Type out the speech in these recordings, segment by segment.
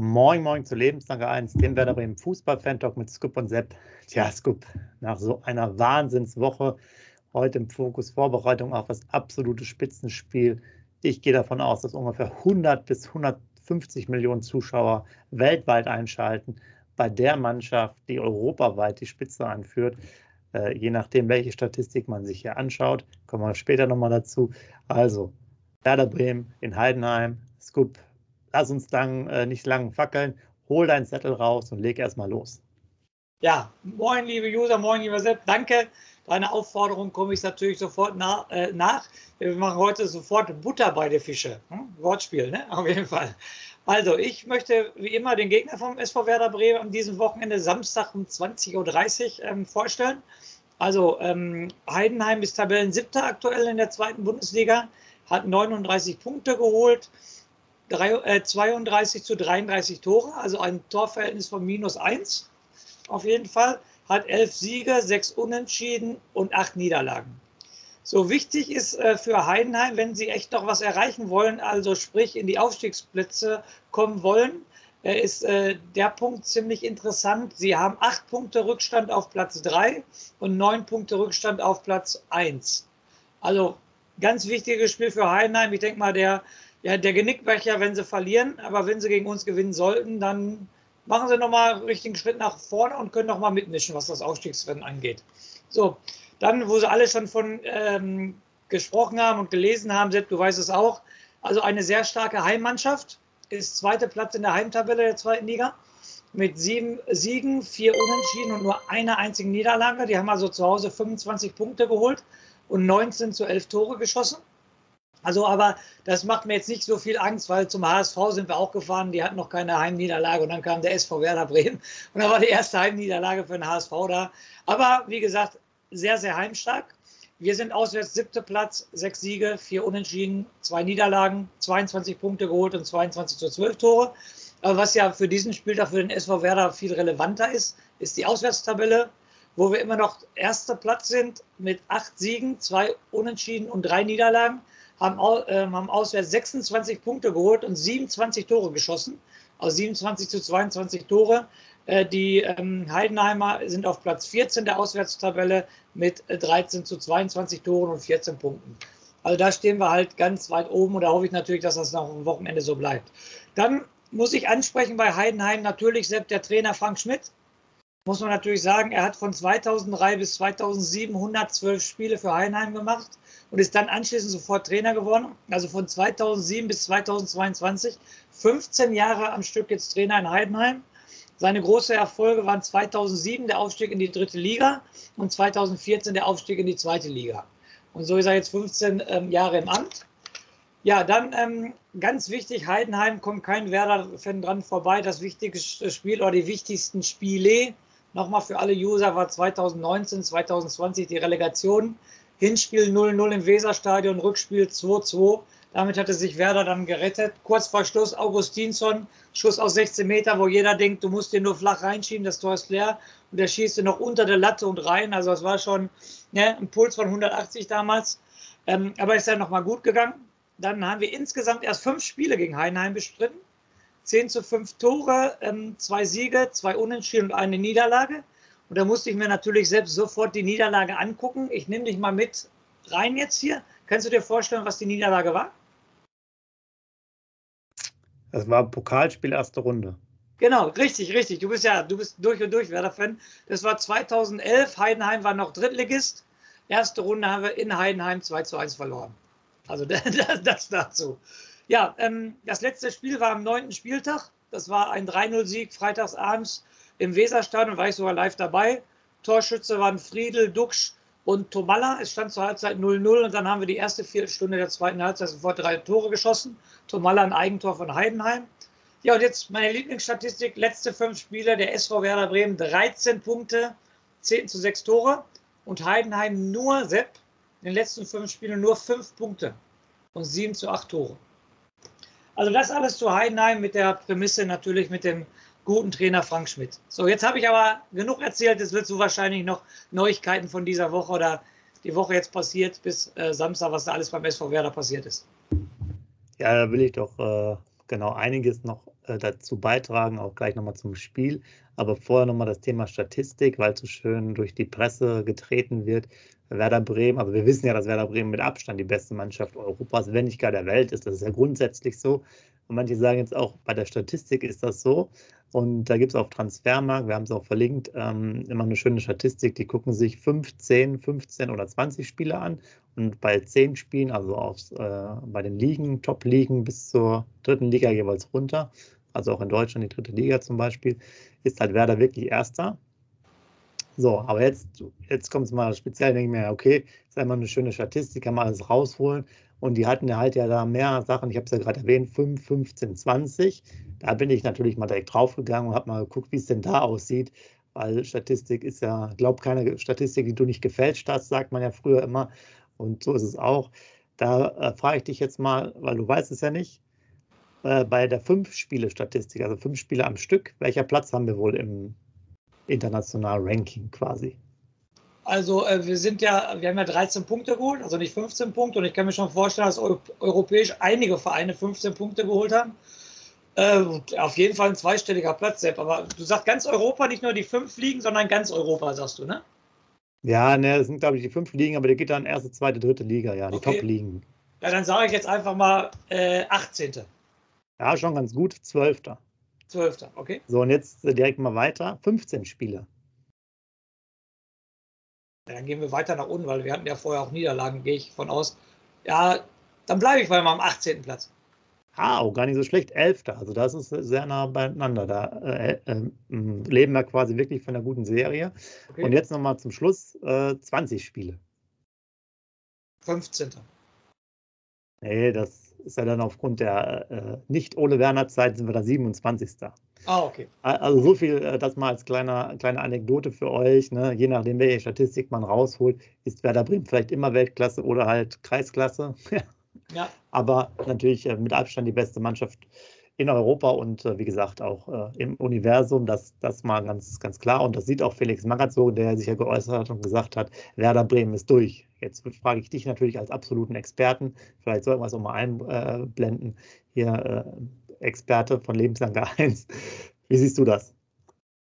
Moin, moin zu Lebenslange 1, dem Werder Bremen Fußball-Fan-Talk mit Scoop und Sepp. Tja, Scoop, nach so einer Wahnsinnswoche, heute im Fokus Vorbereitung auf das absolute Spitzenspiel. Ich gehe davon aus, dass ungefähr 100 bis 150 Millionen Zuschauer weltweit einschalten bei der Mannschaft, die europaweit die Spitze anführt. Äh, je nachdem, welche Statistik man sich hier anschaut, kommen wir später nochmal dazu. Also, Werder Bremen in Heidenheim, Scoop lass uns lang, äh, nicht lang fackeln, hol deinen Zettel raus und leg erstmal los. Ja, moin, liebe User, moin, lieber Sepp, danke. Deine Aufforderung komme ich natürlich sofort na, äh, nach. Wir machen heute sofort Butter bei der Fische. Hm? Wortspiel, ne? Auf jeden Fall. Also, ich möchte wie immer den Gegner vom SV Werder Bremen an diesem Wochenende Samstag um 20.30 Uhr ähm, vorstellen. Also, ähm, Heidenheim ist Tabellensiebter aktuell in der zweiten Bundesliga, hat 39 Punkte geholt. 32 äh, zu 33 Tore, also ein Torverhältnis von minus 1 auf jeden Fall, hat elf Siege, sechs Unentschieden und acht Niederlagen. So wichtig ist äh, für Heidenheim, wenn sie echt noch was erreichen wollen, also sprich in die Aufstiegsplätze kommen wollen, äh, ist der Punkt ziemlich interessant. Sie haben acht Punkte Rückstand auf Platz 3 und neun Punkte Rückstand auf Platz 1. Also ganz wichtiges Spiel für Heidenheim. Ich denke mal, der ja, der Genickbecher, wenn sie verlieren, aber wenn sie gegen uns gewinnen sollten, dann machen sie nochmal einen richtigen Schritt nach vorne und können nochmal mitmischen, was das Aufstiegsrennen angeht. So, dann, wo sie alle schon von ähm, gesprochen haben und gelesen haben, Sepp, du weißt es auch, also eine sehr starke Heimmannschaft, ist zweite Platz in der Heimtabelle der zweiten Liga mit sieben Siegen, vier Unentschieden und nur einer einzigen Niederlage. Die haben also zu Hause 25 Punkte geholt und 19 zu 11 Tore geschossen. Also, aber das macht mir jetzt nicht so viel Angst, weil zum HSV sind wir auch gefahren, die hatten noch keine Heimniederlage und dann kam der SV Werder Bremen und da war die erste Heimniederlage für den HSV da. Aber wie gesagt, sehr, sehr heimstark. Wir sind auswärts siebter Platz, sechs Siege, vier Unentschieden, zwei Niederlagen, 22 Punkte geholt und 22 zu 12 Tore. Aber was ja für diesen Spieltag für den SV Werder viel relevanter ist, ist die Auswärtstabelle, wo wir immer noch erster Platz sind mit acht Siegen, zwei Unentschieden und drei Niederlagen haben, äh, haben auswärts 26 Punkte geholt und 27 Tore geschossen. Also 27 zu 22 Tore. Äh, die ähm, Heidenheimer sind auf Platz 14 der Auswärtstabelle mit 13 zu 22 Toren und 14 Punkten. Also da stehen wir halt ganz weit oben und da hoffe ich natürlich, dass das noch am Wochenende so bleibt. Dann muss ich ansprechen bei Heidenheim natürlich selbst der Trainer Frank Schmidt. Muss man natürlich sagen, er hat von 2003 bis 2007 112 Spiele für Heidenheim gemacht und ist dann anschließend sofort Trainer geworden. Also von 2007 bis 2022, 15 Jahre am Stück jetzt Trainer in Heidenheim. Seine großen Erfolge waren 2007 der Aufstieg in die dritte Liga und 2014 der Aufstieg in die zweite Liga. Und so ist er jetzt 15 ähm, Jahre im Amt. Ja, dann ähm, ganz wichtig, Heidenheim kommt kein Werder-Fan dran vorbei. Das wichtigste Spiel oder die wichtigsten Spiele, nochmal für alle User, war 2019, 2020 die Relegation Hinspiel 0-0 im Weserstadion, Rückspiel 2-2. Damit hatte sich Werder dann gerettet. Kurz vor Schluss Augustinsson, Schuss aus 16 Meter, wo jeder denkt, du musst den nur flach reinschieben, das Tor ist leer. Und der schießt noch unter der Latte und rein. Also es war schon ne, ein Puls von 180 damals. Ähm, aber ist dann nochmal gut gegangen. Dann haben wir insgesamt erst fünf Spiele gegen Heinheim bestritten. 10 zu 5 Tore, ähm, zwei Siege, zwei Unentschieden und eine Niederlage. Und da musste ich mir natürlich selbst sofort die Niederlage angucken. Ich nehme dich mal mit rein jetzt hier. Kannst du dir vorstellen, was die Niederlage war? Das war ein Pokalspiel erste Runde. Genau, richtig, richtig. Du bist ja, du bist durch und durch Werder-Fan. Das war 2011. Heidenheim war noch Drittligist. Erste Runde haben wir in Heidenheim 2 zu 1 verloren. Also das, dazu. Ja, ähm, das letzte Spiel war am neunten Spieltag. Das war ein 3-0-Sieg freitagsabends im Weserstadion, war ich sogar live dabei. Torschütze waren Friedel, Duxch und Tomalla. Es stand zur Halbzeit 0-0 und dann haben wir die erste Viertelstunde der zweiten Halbzeit sofort drei Tore geschossen. Tomalla ein Eigentor von Heidenheim. Ja, und jetzt meine Lieblingsstatistik: letzte fünf Spiele der SV Werder Bremen 13 Punkte, 10 zu 6 Tore und Heidenheim nur Sepp in den letzten fünf Spielen nur fünf Punkte und 7 zu 8 Tore. Also das alles zu Heidenheim mit der Prämisse natürlich mit dem guten Trainer Frank Schmidt. So, jetzt habe ich aber genug erzählt. Es wird so wahrscheinlich noch Neuigkeiten von dieser Woche oder die Woche jetzt passiert bis äh, Samstag, was da alles beim SV Werder passiert ist. Ja, da will ich doch äh, genau einiges noch äh, dazu beitragen, auch gleich nochmal zum Spiel. Aber vorher nochmal das Thema Statistik, weil so schön durch die Presse getreten wird. Werder Bremen, also wir wissen ja, dass Werder Bremen mit Abstand die beste Mannschaft Europas, wenn nicht gar der Welt ist. Das ist ja grundsätzlich so. Und manche sagen jetzt auch, bei der Statistik ist das so. Und da gibt es auf Transfermarkt, wir haben es auch verlinkt, ähm, immer eine schöne Statistik. Die gucken sich 15, 15 oder 20 Spiele an. Und bei 10 Spielen, also aufs, äh, bei den Ligen, Top-Ligen bis zur dritten Liga jeweils runter, also auch in Deutschland die dritte Liga zum Beispiel, ist halt Werder wirklich Erster. So, aber jetzt, jetzt kommt es mal speziell, denke ich mir, okay, ist einmal eine schöne Statistik, kann man alles rausholen. Und die hatten ja halt ja da mehr Sachen, ich habe es ja gerade erwähnt, 5, 15, 20. Da bin ich natürlich mal direkt draufgegangen und habe mal geguckt, wie es denn da aussieht. Weil Statistik ist ja, glaub keine Statistik, die du nicht gefälscht hast, sagt man ja früher immer. Und so ist es auch. Da äh, frage ich dich jetzt mal, weil du weißt es ja nicht, äh, bei der Fünf-Spiele-Statistik, also fünf Spiele am Stück, welcher Platz haben wir wohl im internationalen Ranking quasi? Also äh, wir sind ja, wir haben ja 13 Punkte geholt, also nicht 15 Punkte. Und ich kann mir schon vorstellen, dass eu europäisch einige Vereine 15 Punkte geholt haben. Äh, auf jeden Fall ein zweistelliger Platz, Sepp. Aber du sagst ganz Europa, nicht nur die fünf Ligen, sondern ganz Europa, sagst du, ne? Ja, ne, das sind, glaube ich, die fünf Ligen, aber der geht dann erste, zweite, dritte Liga, ja, die okay. Top-Ligen. Ja, dann sage ich jetzt einfach mal äh, 18. Ja, schon ganz gut, 12. 12. Okay. So, und jetzt direkt mal weiter. 15 Spiele. Dann gehen wir weiter nach unten, weil wir hatten ja vorher auch Niederlagen, gehe ich von aus. Ja, dann bleibe ich bei meinem 18. Platz. Ah, auch gar nicht so schlecht. Elfter. Also das ist sehr nah beieinander. Da äh, äh, leben wir quasi wirklich von einer guten Serie. Okay. Und jetzt nochmal zum Schluss äh, 20 Spiele. 15. Nee, das ist ja dann aufgrund der äh, Nicht-Ole-Werner-Zeit sind wir da 27. Ah, okay. Also so viel, äh, das mal als kleiner, kleine Anekdote für euch. Ne? Je nachdem, welche Statistik man rausholt, ist Werder Bremen vielleicht immer Weltklasse oder halt Kreisklasse. ja. Aber natürlich äh, mit Abstand die beste Mannschaft in Europa und äh, wie gesagt auch äh, im Universum. Das, das mal ganz, ganz klar. Und das sieht auch Felix Magath so, der sich ja geäußert hat und gesagt hat, Werder Bremen ist durch. Jetzt frage ich dich natürlich als absoluten Experten, vielleicht sollten wir es auch mal einblenden, hier äh, Experte von Lebenslange 1. Wie siehst du das?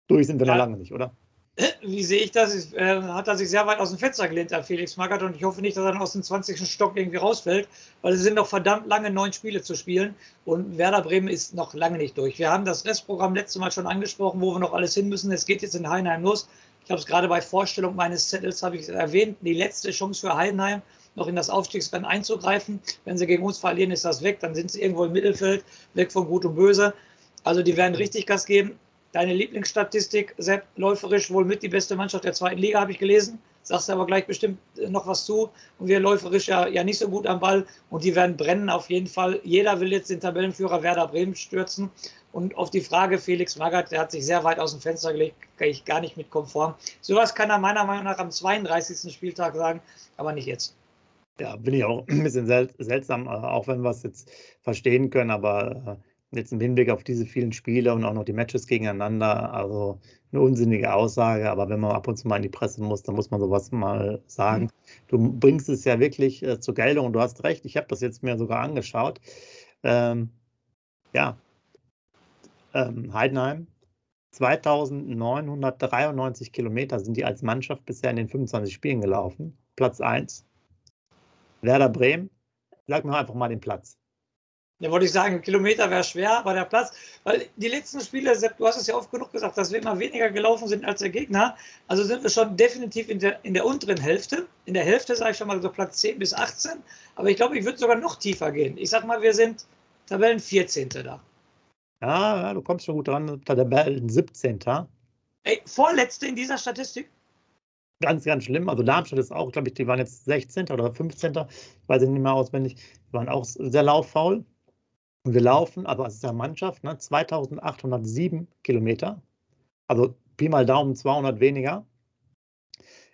Durch sind wir ja. noch lange nicht, oder? Wie sehe ich das? Äh, hat er sich sehr weit aus dem Fenster gelehnt, der Felix Magath, und ich hoffe nicht, dass er dann aus dem 20. Stock irgendwie rausfällt, weil es sind noch verdammt lange neun Spiele zu spielen und Werder Bremen ist noch lange nicht durch. Wir haben das Restprogramm letztes Mal schon angesprochen, wo wir noch alles hin müssen. Es geht jetzt in Heinheim los. Ich habe es gerade bei Vorstellung meines Zettels habe ich erwähnt, die letzte Chance für Heidenheim, noch in das Aufstiegsrennen einzugreifen. Wenn sie gegen uns verlieren, ist das weg. Dann sind sie irgendwo im Mittelfeld, weg von Gut und Böse. Also die werden richtig Gas geben. Deine Lieblingsstatistik, Sepp, läuferisch wohl mit die beste Mannschaft der zweiten Liga, habe ich gelesen. Sagst du aber gleich bestimmt noch was zu. Und wir läuferisch ja, ja nicht so gut am Ball. Und die werden brennen auf jeden Fall. Jeder will jetzt den Tabellenführer Werder Bremen stürzen. Und auf die Frage Felix Magath, der hat sich sehr weit aus dem Fenster gelegt, kann ich gar nicht mit konform. Sowas kann er meiner Meinung nach am 32. Spieltag sagen, aber nicht jetzt. Ja, bin ich auch ein bisschen sel seltsam, äh, auch wenn wir es jetzt verstehen können, aber äh, jetzt im Hinblick auf diese vielen Spiele und auch noch die Matches gegeneinander, also eine unsinnige Aussage, aber wenn man ab und zu mal in die Presse muss, dann muss man sowas mal sagen. Mhm. Du bringst es ja wirklich äh, zur Geltung und du hast recht, ich habe das jetzt mir sogar angeschaut. Ähm, ja, ähm, Heidenheim. 2993 Kilometer sind die als Mannschaft bisher in den 25 Spielen gelaufen. Platz 1. Werder Bremen. Sag mir einfach mal den Platz. Ja, wollte ich sagen, Kilometer wäre schwer, aber der Platz, weil die letzten Spiele, Sepp, du hast es ja oft genug gesagt, dass wir immer weniger gelaufen sind als der Gegner. Also sind wir schon definitiv in der, in der unteren Hälfte. In der Hälfte sage ich schon mal so Platz 10 bis 18. Aber ich glaube, ich würde sogar noch tiefer gehen. Ich sag mal, wir sind Tabellen 14. da. Ja, ja, du kommst schon gut dran. Tabellen 17. Ey, vorletzte in dieser Statistik? ganz, ganz schlimm. Also Darmstadt ist auch, glaube ich, die waren jetzt 16. oder 15. Ich weiß nicht mehr auswendig. Die waren auch sehr lauffaul. Und wir laufen, also als Mannschaft, ne, 2807 Kilometer. Also Pi mal Daumen 200 weniger.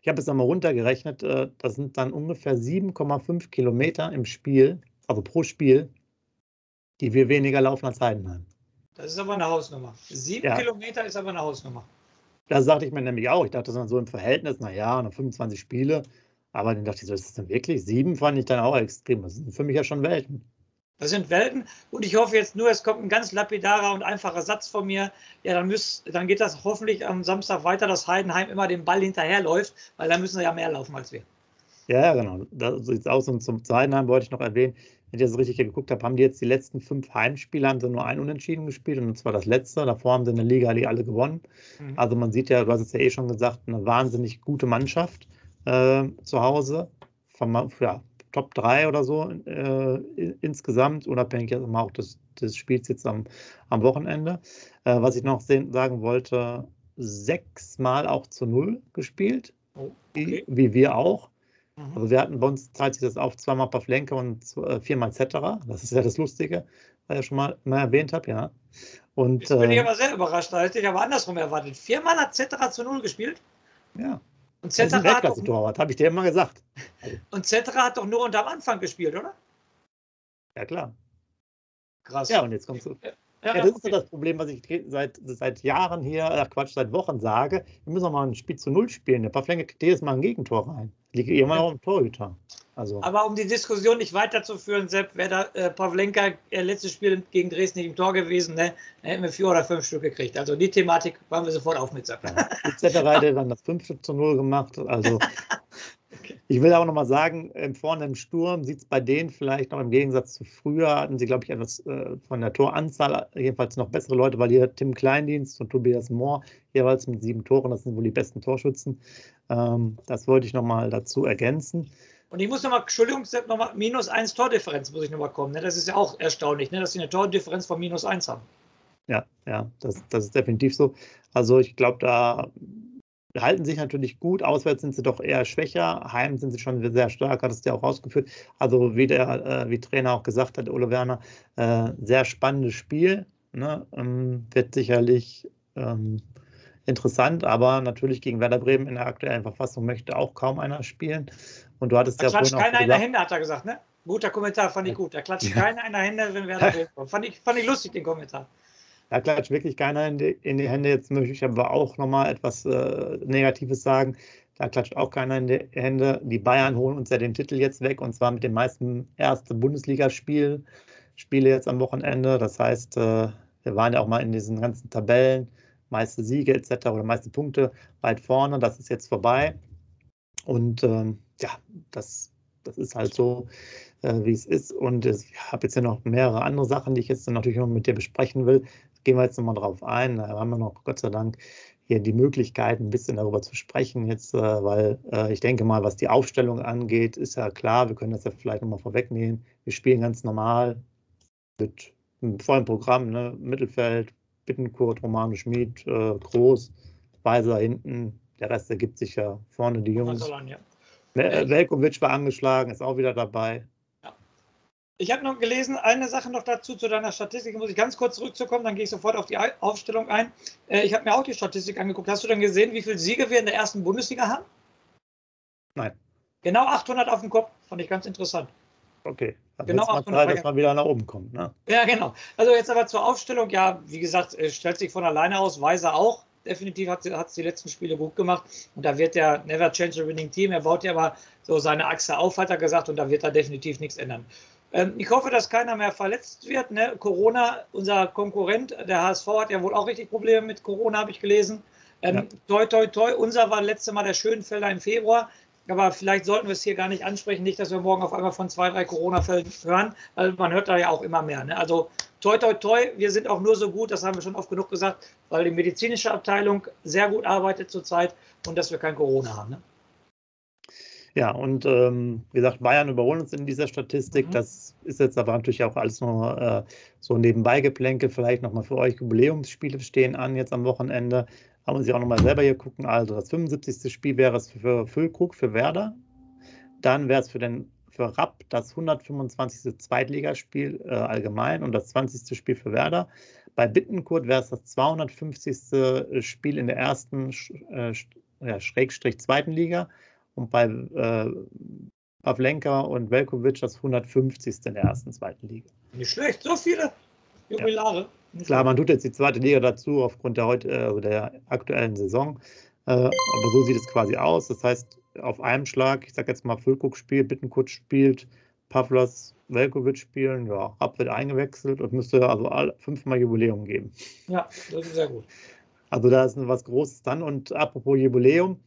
Ich habe es einmal runtergerechnet. Äh, das sind dann ungefähr 7,5 Kilometer im Spiel, also pro Spiel, die wir weniger laufen als Heidenheim. Das ist aber eine Hausnummer. Sieben ja. Kilometer ist aber eine Hausnummer. Das sagte ich mir nämlich auch. Ich dachte, das so im Verhältnis, naja, nach 25 Spiele. Aber dann dachte ich so, ist das denn wirklich? Sieben fand ich dann auch extrem. Das sind für mich ja schon Welten. Das sind Welten. Und ich hoffe jetzt nur, es kommt ein ganz lapidarer und einfacher Satz von mir. Ja, dann, müsst, dann geht das hoffentlich am Samstag weiter, dass Heidenheim immer den Ball hinterherläuft, weil da müssen sie ja mehr laufen als wir. Ja, genau. Da sieht es aus. Und zum Heidenheim wollte ich noch erwähnen, wenn ich das richtig geguckt habe, haben die jetzt die letzten fünf Heimspiele, haben sie nur ein Unentschieden gespielt und zwar das letzte. Davor haben sie in der Liga die alle gewonnen. Mhm. Also man sieht ja, du hast es ja eh schon gesagt, eine wahnsinnig gute Mannschaft äh, zu Hause. Von, ja, Top 3 oder so äh, insgesamt, unabhängig jetzt auch des, des Spiels jetzt am, am Wochenende. Äh, was ich noch sehen, sagen wollte, sechsmal auch zu null gespielt, oh, okay. wie, wie wir auch. Mhm. Also wir hatten bei uns teilt sich das auf zweimal Pavlenka und äh, viermal Cetera. Das ist ja das Lustige, was ich schon mal, mal erwähnt habe, ja. Und, Jetzt bin ich äh, aber sehr überrascht, da hätte ich aber andersrum erwartet. Viermal hat Cetera zu null gespielt? Ja. Und Cetera hat doch, habe ich dir immer gesagt. Und Cetera hat doch nur unter am Anfang gespielt, oder? Ja, klar. Krass. Ja, und jetzt kommst du. Ja, ja, das ist so das Problem, was ich seit, seit Jahren hier, ach Quatsch, seit Wochen sage. Wir müssen auch mal ein Spiel zu Null spielen. Der Pavlenka kriegt jedes Mal ein Gegentor rein. Liegt immer noch im Torhüter. Also. Aber um die Diskussion nicht weiterzuführen, Sepp, wäre da äh, Pavlenka äh, letztes Spiel gegen Dresden nicht im Tor gewesen, ne? dann hätten wir vier oder fünf Stück gekriegt. Also die Thematik waren wir sofort auf mit Sepp. Ja. Etc. hat dann das 5 zu 0 gemacht. Also Ich will auch nochmal sagen, vorne im Sturm sieht es bei denen vielleicht noch im Gegensatz zu früher, hatten sie, glaube ich, etwas äh, von der Toranzahl jedenfalls noch bessere Leute, weil hier Tim Kleindienst und Tobias Mohr jeweils mit sieben Toren, das sind wohl die besten Torschützen. Ähm, das wollte ich nochmal dazu ergänzen. Und ich muss nochmal, Entschuldigung, nochmal, minus eins Tordifferenz muss ich nochmal kommen. Ne? Das ist ja auch erstaunlich, ne? dass sie eine Tordifferenz von minus eins haben. Ja, ja, das, das ist definitiv so. Also ich glaube, da halten sich natürlich gut. Auswärts sind sie doch eher schwächer. Heim sind sie schon sehr stark, hat es ja auch ausgeführt. Also wie der, äh, wie Trainer auch gesagt hat, Ole Werner, äh, sehr spannendes Spiel. Ne? Ähm, wird sicherlich ähm, interessant, aber natürlich gegen Werder Bremen in der aktuellen Verfassung möchte auch kaum einer spielen. Und du hattest da ja vorhin keiner in der Hände, hat er gesagt, ne? Guter Kommentar, fand ich gut. Da klatscht keiner in der Hände, wenn Werder Bremen kommt. Fand ich, fand ich lustig, den Kommentar. Da klatscht wirklich keiner in die, in die Hände. Jetzt möchte ich aber auch nochmal etwas äh, Negatives sagen. Da klatscht auch keiner in die Hände. Die Bayern holen uns ja den Titel jetzt weg und zwar mit dem meisten ersten Bundesligaspiel. Spiele jetzt am Wochenende. Das heißt, äh, wir waren ja auch mal in diesen ganzen Tabellen, meiste Siege etc. oder meiste Punkte weit vorne. Das ist jetzt vorbei. Und ähm, ja, das, das ist halt so, äh, wie es ist. Und ich habe jetzt ja noch mehrere andere Sachen, die ich jetzt natürlich noch mit dir besprechen will gehen wir jetzt nochmal drauf ein. Da haben wir noch Gott sei Dank hier die Möglichkeit, ein bisschen darüber zu sprechen jetzt, äh, weil äh, ich denke mal, was die Aufstellung angeht, ist ja klar, wir können das ja vielleicht nochmal vorwegnehmen. Wir spielen ganz normal mit einem vollen Programm, ne? Mittelfeld, Bittenkurt, Romano Schmid, äh, Groß, Weiser hinten, der Rest ergibt sich ja vorne die Jungs. Ja. Velkovic war angeschlagen, ist auch wieder dabei. Ich habe noch gelesen, eine Sache noch dazu zu deiner Statistik, muss ich ganz kurz zurückzukommen, dann gehe ich sofort auf die Aufstellung ein. Äh, ich habe mir auch die Statistik angeguckt. Hast du denn gesehen, wie viele Siege wir in der ersten Bundesliga haben? Nein. Genau 800 auf dem Kopf, fand ich ganz interessant. Okay, dann genau 800, Zeit, dass man wieder nach oben kommt. Ne? Ja, genau. Also jetzt aber zur Aufstellung, ja, wie gesagt, stellt sich von alleine aus, Weiser auch. Definitiv hat es die letzten Spiele gut gemacht. Und da wird der Never Change a Winning Team, er baut ja aber so seine Achse auf, hat er gesagt, und da wird er definitiv nichts ändern. Ähm, ich hoffe, dass keiner mehr verletzt wird. Ne? Corona, unser Konkurrent, der HSV hat ja wohl auch richtig Probleme mit Corona, habe ich gelesen. Ähm, ja. Toi, toi, toi. Unser war letzte Mal der Schönfelder im Februar. Aber vielleicht sollten wir es hier gar nicht ansprechen. Nicht, dass wir morgen auf einmal von zwei, drei Corona-Fällen hören. weil man hört da ja auch immer mehr. Ne? Also toi, toi, toi. Wir sind auch nur so gut, das haben wir schon oft genug gesagt, weil die medizinische Abteilung sehr gut arbeitet zurzeit und dass wir kein Corona haben. Ne? Ja, und ähm, wie gesagt, Bayern überholen uns in dieser Statistik. Mhm. Das ist jetzt aber natürlich auch alles noch äh, so nebenbei Geplänkel. Vielleicht nochmal für euch Jubiläumsspiele stehen an jetzt am Wochenende. Haben wir sich auch nochmal selber hier gucken. Also das 75. Spiel wäre es für Füllkrug, für Werder. Dann wäre es für den für Rapp das 125. Zweitligaspiel äh, allgemein und das 20. Spiel für Werder. Bei Bittenkurt wäre es das 250. Spiel in der ersten äh, ja, Schrägstrich zweiten Liga und bei äh, Pavlenka und Velkovic das 150. in der ersten zweiten Liga. Nicht schlecht, so viele Jubilare. Ja. Klar, man tut jetzt die zweite Liga dazu aufgrund der, heute, also der aktuellen Saison. Äh, aber so sieht es quasi aus. Das heißt, auf einem Schlag, ich sage jetzt mal, Füllkrug spielt, Bittenkurt spielt, Pavlos, Velkovic spielen, ja, Rapp wird eingewechselt und müsste also fünfmal Jubiläum geben. Ja, das ist sehr gut. Also da ist was Großes dann. Und apropos Jubiläum,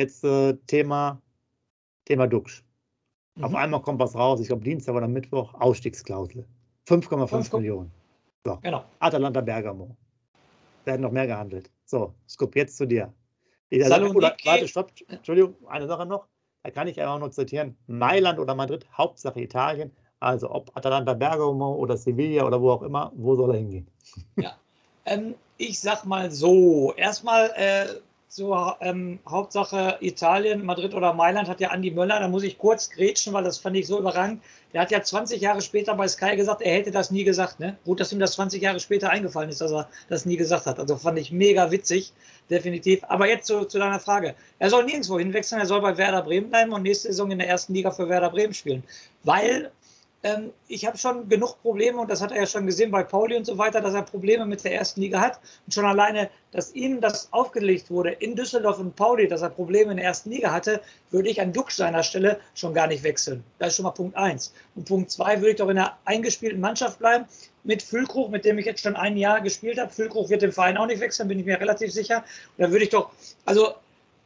jetzt äh, Thema, Thema Duxch. Mhm. Auf einmal kommt was raus, ich glaube Dienstag oder Mittwoch, Ausstiegsklausel. 5,5 Millionen. So. Genau. Atalanta Bergamo. Da hätten noch mehr gehandelt. So, Skup, jetzt zu dir. Oder, warte, stopp, Entschuldigung, eine Sache noch. Da kann ich einfach nur zitieren. Mailand oder Madrid, Hauptsache Italien. Also ob Atalanta Bergamo oder Sevilla oder wo auch immer, wo soll er hingehen? Ja, ähm, ich sag mal so. Erstmal äh, so ähm, Hauptsache Italien, Madrid oder Mailand hat ja Andi Möller, da muss ich kurz grätschen, weil das fand ich so überragend. Der hat ja 20 Jahre später bei Sky gesagt, er hätte das nie gesagt. Ne? Gut, dass ihm das 20 Jahre später eingefallen ist, dass er das nie gesagt hat. Also fand ich mega witzig, definitiv. Aber jetzt zu, zu deiner Frage. Er soll nirgendwo hinwechseln, er soll bei Werder Bremen bleiben und nächste Saison in der ersten Liga für Werder Bremen spielen. Weil ähm, ich habe schon genug Probleme und das hat er ja schon gesehen bei Pauli und so weiter, dass er Probleme mit der ersten Liga hat. Und schon alleine, dass ihm das aufgelegt wurde in Düsseldorf und Pauli, dass er Probleme in der ersten Liga hatte, würde ich an Duxch seiner Stelle schon gar nicht wechseln. Das ist schon mal Punkt eins. Und Punkt zwei würde ich doch in einer eingespielten Mannschaft bleiben mit Füllkrug, mit dem ich jetzt schon ein Jahr gespielt habe. Füllkrug wird den Verein auch nicht wechseln, bin ich mir relativ sicher. Und da würde ich doch, also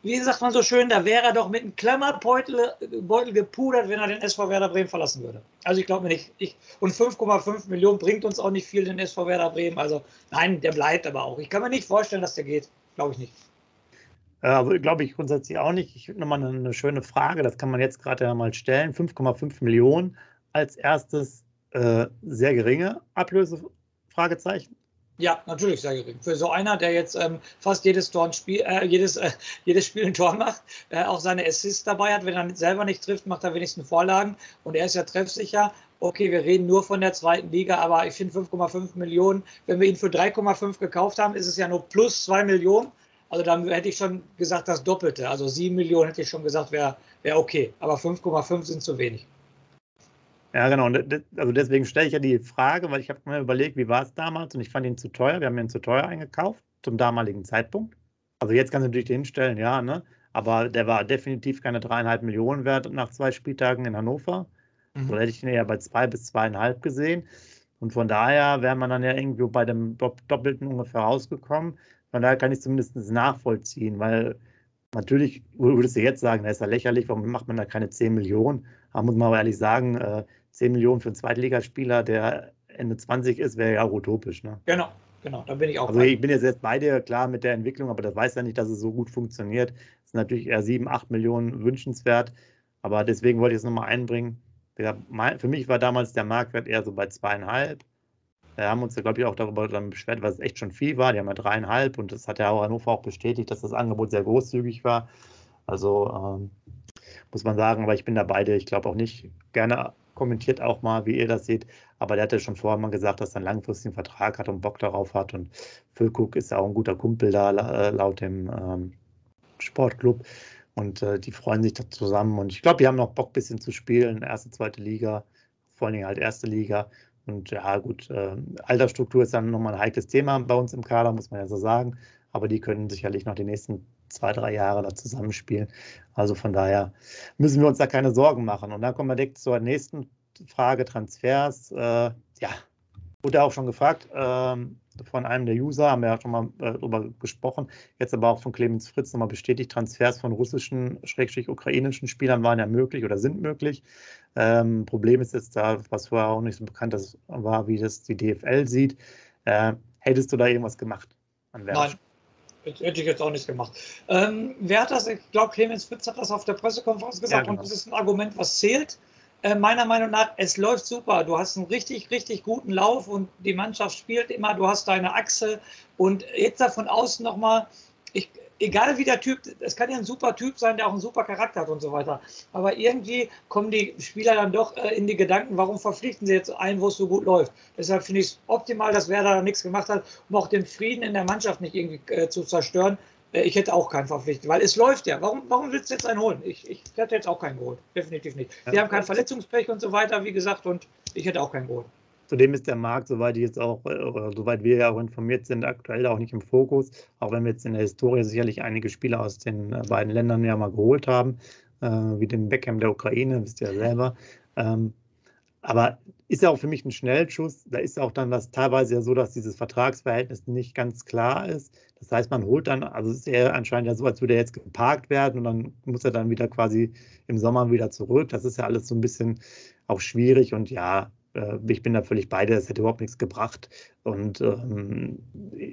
wie sagt man so schön, da wäre er doch mit einem Klammerbeutel Beutel gepudert, wenn er den SV Werder Bremen verlassen würde. Also ich glaube mir nicht. Ich, und 5,5 Millionen bringt uns auch nicht viel, den SV Werder Bremen. Also nein, der bleibt aber auch. Ich kann mir nicht vorstellen, dass der geht. Glaube ich nicht. Also glaube ich grundsätzlich auch nicht. Ich nochmal eine, schöne Frage, das kann man jetzt gerade mal stellen. 5,5 Millionen als erstes äh, sehr geringe Ablöse? Fragezeichen. Ja, natürlich sehr gering. Für so einer, der jetzt ähm, fast jedes, Tor Spiel, äh, jedes, äh, jedes Spiel ein Tor macht, äh, auch seine Assists dabei hat, wenn er selber nicht trifft, macht er wenigstens Vorlagen und er ist ja treffsicher. Okay, wir reden nur von der zweiten Liga, aber ich finde 5,5 Millionen, wenn wir ihn für 3,5 gekauft haben, ist es ja nur plus 2 Millionen. Also dann hätte ich schon gesagt, das Doppelte. Also 7 Millionen hätte ich schon gesagt, wäre wär okay. Aber 5,5 sind zu wenig. Ja, genau. Also deswegen stelle ich ja die Frage, weil ich habe mir überlegt, wie war es damals und ich fand ihn zu teuer. Wir haben ihn zu teuer eingekauft zum damaligen Zeitpunkt. Also jetzt kannst du natürlich hinstellen, ja, ne? Aber der war definitiv keine dreieinhalb Millionen wert nach zwei Spieltagen in Hannover. Mhm. So hätte ich ihn eher bei zwei bis zweieinhalb gesehen. Und von daher wäre man dann ja irgendwie bei dem Doppelten ungefähr rausgekommen. Von daher kann ich zumindest nachvollziehen, weil natürlich würdest du jetzt sagen, das ist ja lächerlich, warum macht man da keine 10 Millionen? Aber muss man aber ehrlich sagen, äh, 10 Millionen für einen Zweitligaspieler, der Ende 20 ist, wäre ja auch utopisch. Ne? Genau, genau, da bin ich auch. Also ich bin jetzt, jetzt bei dir klar mit der Entwicklung, aber das weiß ja nicht, dass es so gut funktioniert. Das ist natürlich eher 7, 8 Millionen wünschenswert. Aber deswegen wollte ich es nochmal einbringen. Für mich war damals der Marktwert eher so bei zweieinhalb. Wir haben uns ja, glaube ich, auch darüber dann beschwert, weil es echt schon viel war. Die haben ja dreieinhalb und das hat ja auch Hannover auch bestätigt, dass das Angebot sehr großzügig war. Also ähm, muss man sagen, aber ich bin da beide. Ich glaube auch nicht gerne kommentiert auch mal, wie ihr das seht. Aber der hatte schon vorher mal gesagt, dass er einen langfristigen Vertrag hat und Bock darauf hat. Und Füllkuck ist ja auch ein guter Kumpel da, äh, laut dem ähm, Sportclub. Und äh, die freuen sich da zusammen. Und ich glaube, die haben noch Bock, ein bisschen zu spielen. Erste, zweite Liga, vor allen Dingen halt erste Liga. Und ja, gut, äh, Altersstruktur ist dann nochmal ein heikles Thema bei uns im Kader, muss man ja so sagen. Aber die können sicherlich noch die nächsten zwei, drei Jahre da zusammenspielen. Also von daher müssen wir uns da keine Sorgen machen. Und dann kommen wir direkt zur nächsten Frage, Transfers. Äh, ja, wurde auch schon gefragt ähm, von einem der User, haben wir ja schon mal äh, darüber gesprochen. Jetzt aber auch von Clemens Fritz nochmal bestätigt, Transfers von russischen, schrägstrich ukrainischen Spielern waren ja möglich oder sind möglich. Ähm, Problem ist jetzt da, was vorher auch nicht so bekannt war, wie das die DFL sieht. Äh, hättest du da irgendwas gemacht Nein. Hätte ich jetzt auch nicht gemacht. Ähm, wer hat das? Ich glaube, Clemens Fritz hat das auf der Pressekonferenz gesagt ja, genau. und das ist ein Argument, was zählt. Äh, meiner Meinung nach, es läuft super. Du hast einen richtig, richtig guten Lauf und die Mannschaft spielt immer. Du hast deine Achse und jetzt da von außen nochmal. Egal wie der Typ, es kann ja ein super Typ sein, der auch einen super Charakter hat und so weiter. Aber irgendwie kommen die Spieler dann doch äh, in die Gedanken, warum verpflichten sie jetzt einen, wo es so gut läuft. Deshalb finde ich es optimal, dass Werder da nichts gemacht hat, um auch den Frieden in der Mannschaft nicht irgendwie äh, zu zerstören. Äh, ich hätte auch keinen verpflichtet, weil es läuft ja. Warum, warum willst du jetzt einen holen? Ich, ich hätte jetzt auch keinen geholt. Definitiv nicht. Die ja. haben kein Verletzungspech und so weiter, wie gesagt, und ich hätte auch keinen geholt. Zudem ist der Markt, soweit ich jetzt auch, äh, oder soweit wir ja auch informiert sind, aktuell auch nicht im Fokus, auch wenn wir jetzt in der Historie sicherlich einige Spieler aus den äh, beiden Ländern ja mal geholt haben, äh, wie den Beckham der Ukraine, wisst ihr ja selber. Ähm, aber ist ja auch für mich ein Schnellschuss. Da ist auch dann das teilweise ja so, dass dieses Vertragsverhältnis nicht ganz klar ist. Das heißt, man holt dann, also es ist eher anscheinend ja so, als würde er jetzt geparkt werden und dann muss er dann wieder quasi im Sommer wieder zurück. Das ist ja alles so ein bisschen auch schwierig und ja, äh, ich bin da völlig beide, es hätte überhaupt nichts gebracht. Und ähm,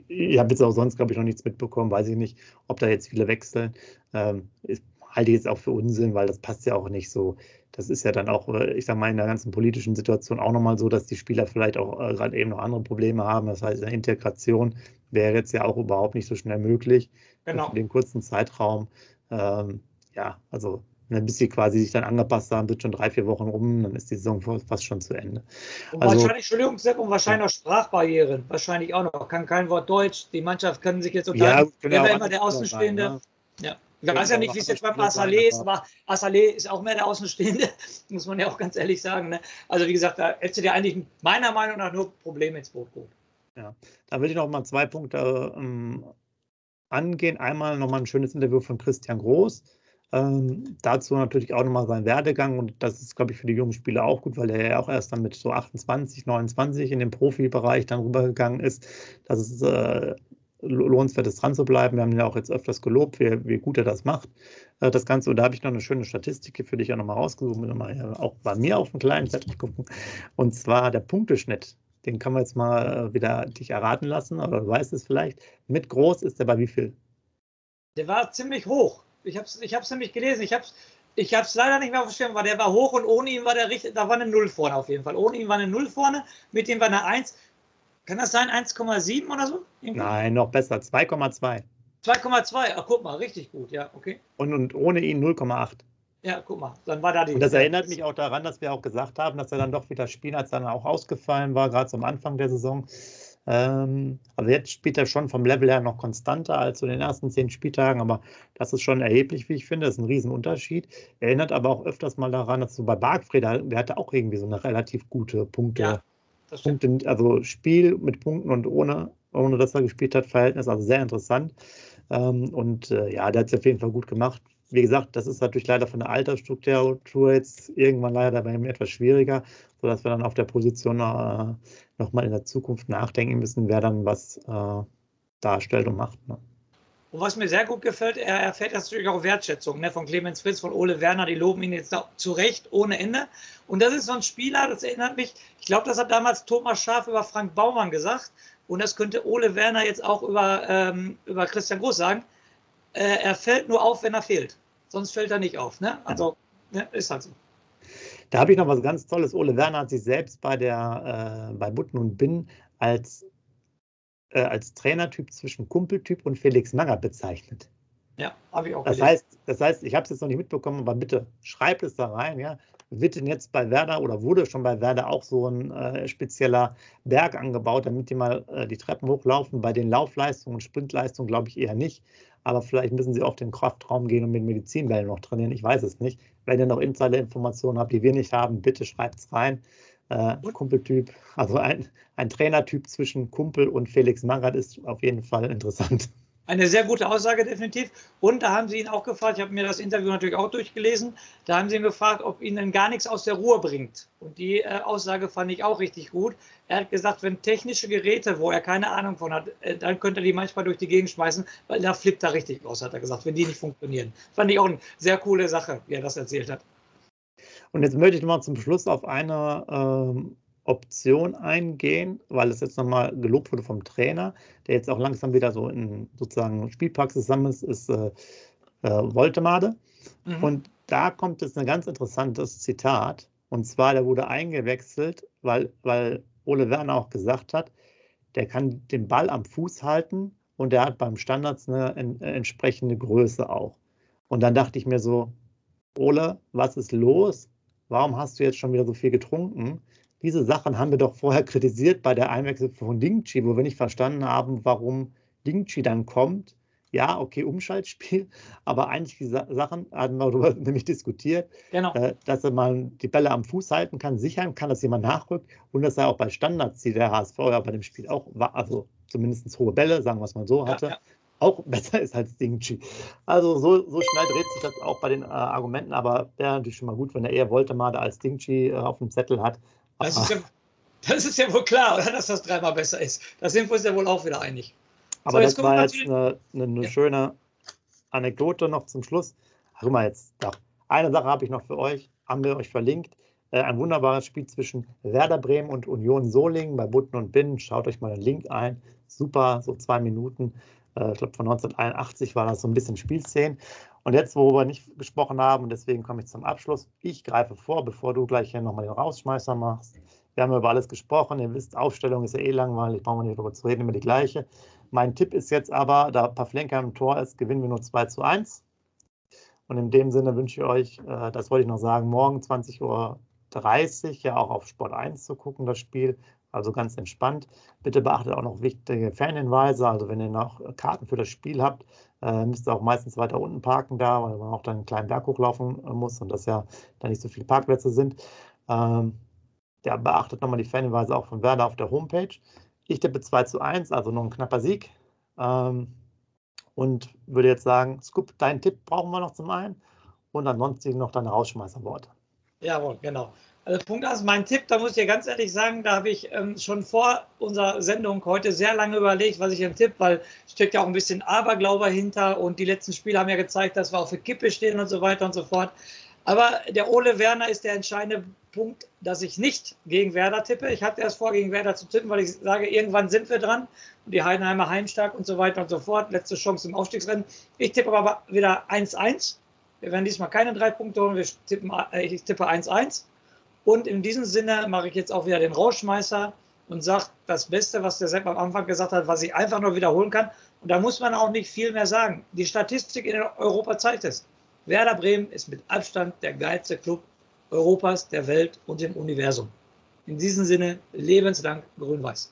ich habe jetzt auch sonst, glaube ich, noch nichts mitbekommen, weiß ich nicht, ob da jetzt viele wechseln. Ähm, ich halte ich jetzt auch für Unsinn, weil das passt ja auch nicht so. Das ist ja dann auch, äh, ich sage mal, in der ganzen politischen Situation auch nochmal so, dass die Spieler vielleicht auch äh, gerade eben noch andere Probleme haben. Das heißt, eine Integration wäre jetzt ja auch überhaupt nicht so schnell möglich. Genau. Für den kurzen Zeitraum. Ähm, ja, also Ne, bis sie quasi sich dann angepasst haben, wird schon drei, vier Wochen rum, dann ist die Saison fast schon zu Ende. Und also, wahrscheinlich, Entschuldigung, Sepp, und wahrscheinlich ja. auch Sprachbarrieren. Wahrscheinlich auch noch. Kann kein Wort Deutsch. Die Mannschaft kann sich jetzt unterhalten. Ja, Wer immer der Außenstehende. Sein, ne? ja. Ich weiß ja nicht, wie es jetzt beim Assalé ist, aber Assalé ist auch mehr der Außenstehende, muss man ja auch ganz ehrlich sagen. Ne? Also wie gesagt, da hättest du dir eigentlich meiner Meinung nach nur Probleme ins Boot geholt. Ja, da will ich noch mal zwei Punkte ähm, angehen. Einmal noch mal ein schönes Interview von Christian Groß ähm, dazu natürlich auch nochmal sein Werdegang und das ist, glaube ich, für die jungen Spieler auch gut, weil er ja auch erst dann mit so 28, 29 in den Profibereich dann rübergegangen ist. Das ist äh, lohnenswert ist, dran zu bleiben. Wir haben ihn ja auch jetzt öfters gelobt, wie, wie gut er das macht. Äh, das Ganze, und da habe ich noch eine schöne Statistik für dich ja nochmal rausgesucht, mal auch bei mir auf dem kleinen Zettel gucken. Und zwar der Punkteschnitt. Den kann man jetzt mal äh, wieder dich erraten lassen, aber du weißt es vielleicht. Mit groß ist der bei wie viel? Der war ziemlich hoch. Ich habe es ich hab's nämlich gelesen. Ich habe es ich hab's leider nicht mehr verstanden, weil der war hoch und ohne ihn war der richtig, da war eine Null vorne auf jeden Fall. Ohne ihn war eine Null vorne, mit ihm war eine 1. Kann das sein, 1,7 oder so? Irgendwie? Nein, noch besser, 2,2. 2,2, ach guck mal, richtig gut, ja, okay. Und, und ohne ihn 0,8. Ja, guck mal, dann war da die. Und das erinnert mich auch daran, dass wir auch gesagt haben, dass er dann doch wieder spielt, als er dann auch ausgefallen war, gerade zum Anfang der Saison. Ähm, also jetzt spielt er schon vom Level her noch konstanter als zu den ersten zehn Spieltagen, aber das ist schon erheblich, wie ich finde. Das ist ein Riesenunterschied. Erinnert aber auch öfters mal daran, dass so bei Bargfred, der hatte auch irgendwie so eine relativ gute Punkte. Ja, Punkte also Spiel mit Punkten und ohne, ohne dass er gespielt hat, Verhältnis, also sehr interessant. Ähm, und äh, ja, der hat es auf jeden Fall gut gemacht wie gesagt, das ist natürlich leider von der Altersstruktur jetzt irgendwann leider bei ihm etwas schwieriger, sodass wir dann auf der Position äh, nochmal in der Zukunft nachdenken müssen, wer dann was äh, darstellt und macht. Ne? Und was mir sehr gut gefällt, er erfährt natürlich auch Wertschätzung ne, von Clemens Fritz, von Ole Werner, die loben ihn jetzt zu Recht ohne Ende. Und das ist so ein Spieler, das erinnert mich, ich glaube, das hat damals Thomas Schaaf über Frank Baumann gesagt. Und das könnte Ole Werner jetzt auch über, ähm, über Christian Groß sagen. Äh, er fällt nur auf, wenn er fehlt sonst fällt er nicht auf. Ne? Also ne, ist halt so. Da habe ich noch was ganz Tolles. Ole Werner hat sich selbst bei der äh, bei Butten und Bin als, äh, als Trainertyp zwischen Kumpeltyp und Felix Magath bezeichnet. Ja, habe ich auch das heißt, das heißt, ich habe es jetzt noch nicht mitbekommen, aber bitte schreibt es da rein. Ja? Wird denn jetzt bei Werder oder wurde schon bei Werder auch so ein äh, spezieller Berg angebaut, damit die mal äh, die Treppen hochlaufen? Bei den Laufleistungen und Sprintleistungen glaube ich eher nicht aber vielleicht müssen sie auf den Kraftraum gehen und mit Medizinbällen noch trainieren. Ich weiß es nicht. Wenn ihr noch Insider-Informationen habt, die wir nicht haben, bitte schreibt es rein. Äh, Kumpeltyp, also ein, ein Trainertyp zwischen Kumpel und Felix Magath ist auf jeden Fall interessant. Eine sehr gute Aussage, definitiv. Und da haben sie ihn auch gefragt, ich habe mir das Interview natürlich auch durchgelesen, da haben sie ihn gefragt, ob ihnen gar nichts aus der Ruhe bringt. Und die äh, Aussage fand ich auch richtig gut. Er hat gesagt, wenn technische Geräte, wo er keine Ahnung von hat, äh, dann könnte er die manchmal durch die Gegend schmeißen, weil da flippt er richtig aus, hat er gesagt, wenn die nicht funktionieren. Fand ich auch eine sehr coole Sache, wie er das erzählt hat. Und jetzt möchte ich mal zum Schluss auf eine ähm, Option eingehen, weil es jetzt nochmal gelobt wurde vom Trainer, der jetzt auch langsam wieder so in sozusagen Spielpraxis zusammen ist, ist äh, äh, Voltemade. Mhm. Und da kommt jetzt ein ganz interessantes Zitat. Und zwar, der wurde eingewechselt, weil, weil Ole Werner auch gesagt hat, der kann den Ball am Fuß halten und der hat beim Standards eine entsprechende Größe auch. Und dann dachte ich mir so, Ole, was ist los? Warum hast du jetzt schon wieder so viel getrunken? Diese Sachen haben wir doch vorher kritisiert bei der Einwechslung von Dingchi, wo wir nicht verstanden haben, warum Dingchi dann kommt. Ja, okay, Umschaltspiel, aber eigentlich die Sachen hatten wir darüber nämlich diskutiert, genau. äh, dass er mal die Bälle am Fuß halten kann, sichern kann, dass jemand nachrückt und dass er auch bei Standards, die der HSV ja bei dem Spiel auch war, also zumindest hohe Bälle, sagen wir es mal so, hatte, ja, ja. auch besser ist als Dingchi. Also so, so schnell dreht sich das auch bei den äh, Argumenten, aber wäre natürlich schon mal gut, wenn er eher wollte mal als Dingchi äh, auf dem Zettel hat, das ist, ja, das ist ja wohl klar, oder? Dass das dreimal besser ist. Da sind wir uns ja wohl auch wieder einig. Aber so, das war jetzt eine, eine, eine ja. schöne Anekdote noch zum Schluss. Ach, mal jetzt, doch. Eine Sache habe ich noch für euch, haben wir euch verlinkt. Äh, ein wunderbares Spiel zwischen Werder Bremen und Union Solingen bei Butten und Binnen. Schaut euch mal den Link ein. Super, so zwei Minuten. Äh, ich glaube, von 1981 war das so ein bisschen Spielszenen. Und jetzt, worüber wir nicht gesprochen haben, und deswegen komme ich zum Abschluss. Ich greife vor, bevor du gleich hier nochmal den Rausschmeißer machst. Wir haben über alles gesprochen. Ihr wisst, Aufstellung ist ja eh langweilig, brauchen wir nicht darüber zu reden, immer die gleiche. Mein Tipp ist jetzt aber, da Pavlenka im Tor ist, gewinnen wir nur 2 zu 1. Und in dem Sinne wünsche ich euch, äh, das wollte ich noch sagen, morgen 20.30 Uhr ja auch auf Sport 1 zu gucken, das Spiel. Also ganz entspannt. Bitte beachtet auch noch wichtige Fanhinweise. Also wenn ihr noch Karten für das Spiel habt, äh, müsst ihr auch meistens weiter unten parken da, weil man auch dann einen kleinen Berg hochlaufen muss und das ja da nicht so viele Parkplätze sind. Ähm, ja, beachtet nochmal die Fanhinweise auch von Werder auf der Homepage. Ich tippe 2 zu 1, also noch ein knapper Sieg. Ähm, und würde jetzt sagen, Scoop, deinen Tipp brauchen wir noch zum einen und ansonsten noch deine Rausschmeißerworte. Jawohl, genau. Also Punkt 1, mein Tipp, da muss ich dir ganz ehrlich sagen, da habe ich ähm, schon vor unserer Sendung heute sehr lange überlegt, was ich im Tipp, weil steckt ja auch ein bisschen Aberglaube hinter und die letzten Spiele haben ja gezeigt, dass wir auf der Kippe stehen und so weiter und so fort. Aber der Ole Werner ist der entscheidende Punkt, dass ich nicht gegen Werder tippe. Ich hatte erst vor, gegen Werder zu tippen, weil ich sage, irgendwann sind wir dran und die Heidenheimer heimstark und so weiter und so fort. Letzte Chance im Aufstiegsrennen. Ich tippe aber wieder 1-1. Wir werden diesmal keine drei Punkte holen. Wir tippen, äh, ich tippe 1-1. Und in diesem Sinne mache ich jetzt auch wieder den Rauschmeißer und sage das Beste, was der Sepp am Anfang gesagt hat, was ich einfach nur wiederholen kann. Und da muss man auch nicht viel mehr sagen. Die Statistik in Europa zeigt es. Werder Bremen ist mit Abstand der geilste Club Europas, der Welt und im Universum. In diesem Sinne, lebenslang grün-weiß.